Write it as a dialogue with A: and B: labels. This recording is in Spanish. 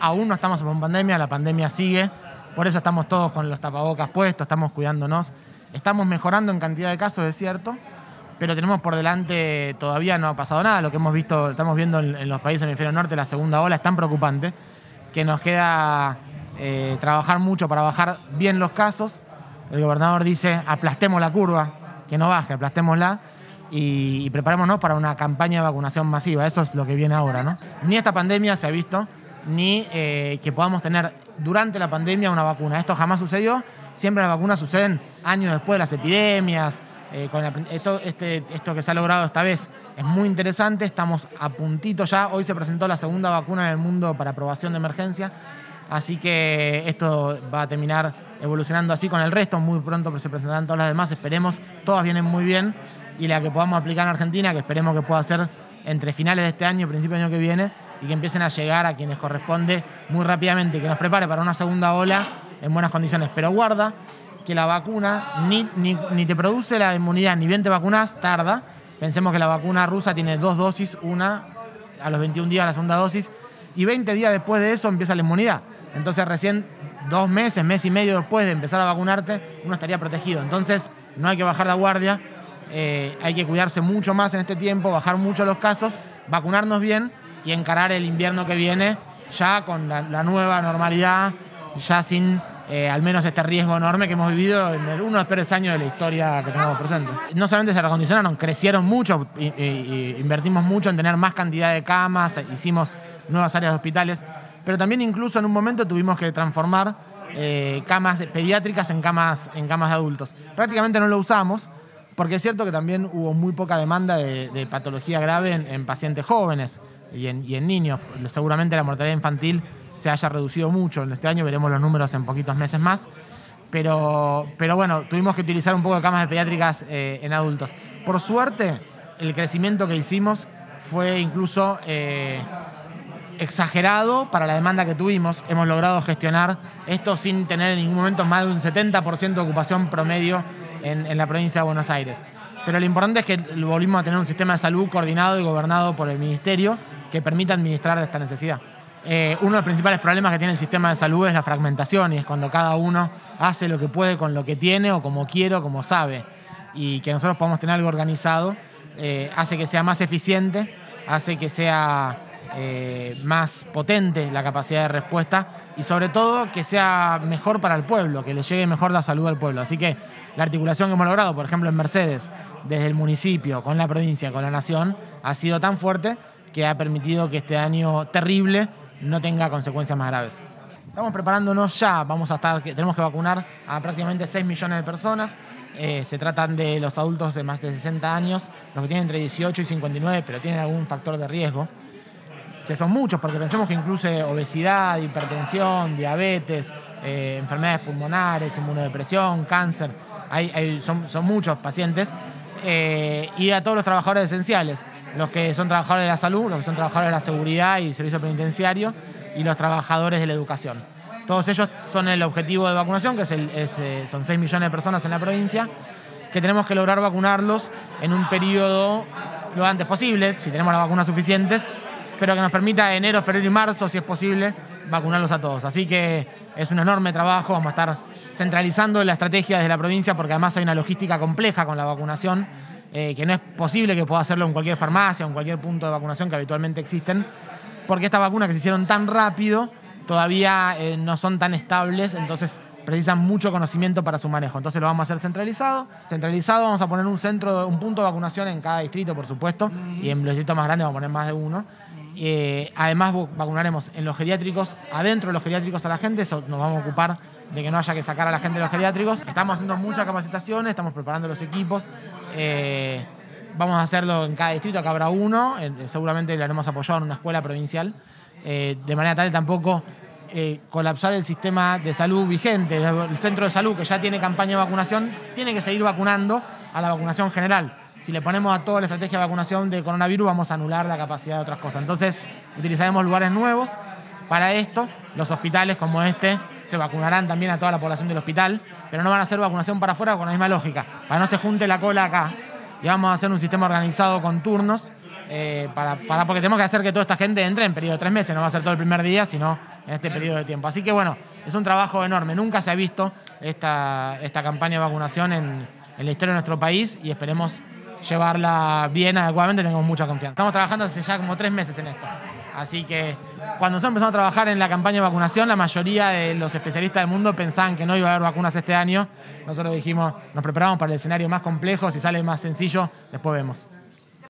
A: Aún no estamos en pandemia, la pandemia sigue. Por eso estamos todos con los tapabocas puestos, estamos cuidándonos. Estamos mejorando en cantidad de casos, es cierto, pero tenemos por delante, todavía no ha pasado nada. Lo que hemos visto, estamos viendo en, los países del hemisferio norte, la segunda ola es tan preocupante que nos queda eh, trabajar mucho para bajar bien los casos. El gobernador dice, aplastemos la curva, que no baje, aplastémosla y, y preparémonos para una campaña de vacunación masiva. Eso es lo que viene ahora, ¿no? Ni esta pandemia se ha visto, ni eh, que podamos tener durante la pandemia una vacuna. Esto jamás sucedió. Siempre las vacunas suceden años después de las epidemias. Eh, esto, este, esto que se ha logrado esta vez es muy interesante. Estamos a puntito ya. Hoy se presentó la segunda vacuna en el mundo para aprobación de emergencia. Así que esto va a terminar evolucionando así con el resto. Muy pronto se presentarán todas las demás. Esperemos, todas vienen muy bien. Y la que podamos aplicar en Argentina, que esperemos que pueda ser entre finales de este año y principios del año que viene, y que empiecen a llegar a quienes corresponde muy rápidamente, que nos prepare para una segunda ola en buenas condiciones. Pero guarda que la vacuna ni, ni, te produce la inmunidad, ni bien te vacunas, tarda. Pensemos que la vacuna rusa tiene dos dosis, una a los 21 días la segunda dosis, y 20 días después de eso empieza la inmunidad. Entonces recién dos meses, mes y medio después de empezar a vacunarte, uno estaría protegido. Entonces no hay que bajar la guardia, eh, hay que cuidarse mucho más en este tiempo, bajar mucho los casos, vacunarnos bien y encarar el invierno que viene ya con la, nueva normalidad, ya sin eh, al menos este riesgo enorme que hemos vivido en el, uno de los peores años de la historia que tenemos presente. No solamente se recondicionaron, crecieron mucho, invertimos mucho en tener más cantidad de camas, hicimos nuevas áreas de hospitales, pero también incluso en un momento tuvimos que transformar eh, camas pediátricas en camas, en camas de adultos. Prácticamente no lo usamos, porque es cierto que también hubo muy poca demanda de, patología grave en pacientes jóvenes y en, niños. Seguramente la mortalidad infantil se haya reducido mucho. En este año veremos los números en poquitos meses más. Pero, pero bueno, tuvimos que utilizar un poco de camas pediátricas eh, en adultos. Por suerte, el crecimiento que hicimos fue incluso eh, exagerado para la demanda que tuvimos. Hemos logrado gestionar esto sin tener en ningún momento más de un 70% de ocupación promedio en la provincia de Buenos Aires. Pero lo importante es que volvimos a tener un sistema de salud coordinado y gobernado por el Ministerio que permita administrar esta necesidad. Eh, uno de los principales problemas que tiene el sistema de salud es la fragmentación y es cuando cada uno hace lo que puede con lo que tiene o como quiere o como sabe. Y que nosotros podamos tener algo organizado eh, hace que sea más eficiente, hace que sea eh, más potente la capacidad de respuesta y sobre todo que sea mejor para el pueblo, que le llegue mejor la salud al pueblo. Así que la articulación que hemos logrado, por ejemplo, en Mercedes, desde el municipio, con la provincia, con la nación, ha sido tan fuerte que ha permitido que este año terrible no tenga consecuencias más graves. Estamos preparándonos ya, vamos a estar, tenemos que vacunar a prácticamente 6 millones de personas. Eh, se tratan de los adultos de más de 60 años, los que tienen entre 18 y 59, pero tienen algún factor de riesgo, que son muchos, porque pensemos que incluye obesidad, hipertensión, diabetes, eh, enfermedades pulmonares, inmunodepresión, cáncer. son, son muchos pacientes eh, y a todos los trabajadores esenciales, los que son trabajadores de la salud, los que son trabajadores de la seguridad y servicio penitenciario y los trabajadores de la educación. Todos ellos son el objetivo de vacunación, que eh, son 6 millones de personas en la provincia, que tenemos que lograr vacunarlos en un periodo lo antes posible, si tenemos las vacunas suficientes, pero que nos permita enero, febrero y marzo, si es posible, vacunarlos a todos. Así que es un enorme trabajo, vamos a estar centralizando la estrategia desde la provincia porque además hay una logística compleja con la vacunación, eh, que no es posible que pueda hacerlo en cualquier farmacia o en cualquier punto de vacunación que habitualmente existen, porque estas vacunas que se hicieron tan rápido todavía eh, no son tan estables, entonces precisan mucho conocimiento para su manejo. Entonces lo vamos a hacer centralizado. Centralizado vamos a poner un centro, un punto de vacunación en cada distrito, por supuesto, y en los distritos más grandes vamos a poner más de uno. Eh, además vacunaremos en los geriátricos, adentro de los geriátricos a la gente, eso nos vamos a ocupar de que no haya que sacar a la gente de los geriátricos. Estamos haciendo muchas capacitaciones, estamos preparando los equipos. Eh, vamos a hacerlo en cada distrito, acá habrá uno, seguramente lo haremos apoyado en una escuela provincial, eh, de manera tal tampoco colapsar el sistema de salud vigente. El centro de salud que ya tiene campaña de vacunación tiene que seguir vacunando a la vacunación general si le ponemos a toda la estrategia de vacunación de coronavirus, vamos a anular la capacidad de otras cosas. Entonces, utilizaremos lugares nuevos para esto. Los hospitales como este se vacunarán también a toda la población del hospital, pero no van a hacer vacunación para afuera con la misma lógica, para no se junte la cola acá. Y vamos a hacer un sistema organizado con turnos, eh, para, porque tenemos que hacer que toda esta gente entre en periodo de tres meses, no va a ser todo el primer día, sino en este periodo de tiempo. Así que bueno, es un trabajo enorme. Nunca se ha visto esta, esta campaña de vacunación en, en la historia de nuestro país y esperemos llevarla bien, adecuadamente, tenemos mucha confianza. Estamos trabajando hace ya como tres meses en esto. Así que cuando nosotros empezamos a trabajar en la campaña de vacunación, la mayoría de los especialistas del mundo pensaban que no iba a haber vacunas este año. Nosotros dijimos, nos preparamos para el escenario más complejo, si sale más sencillo, después vemos.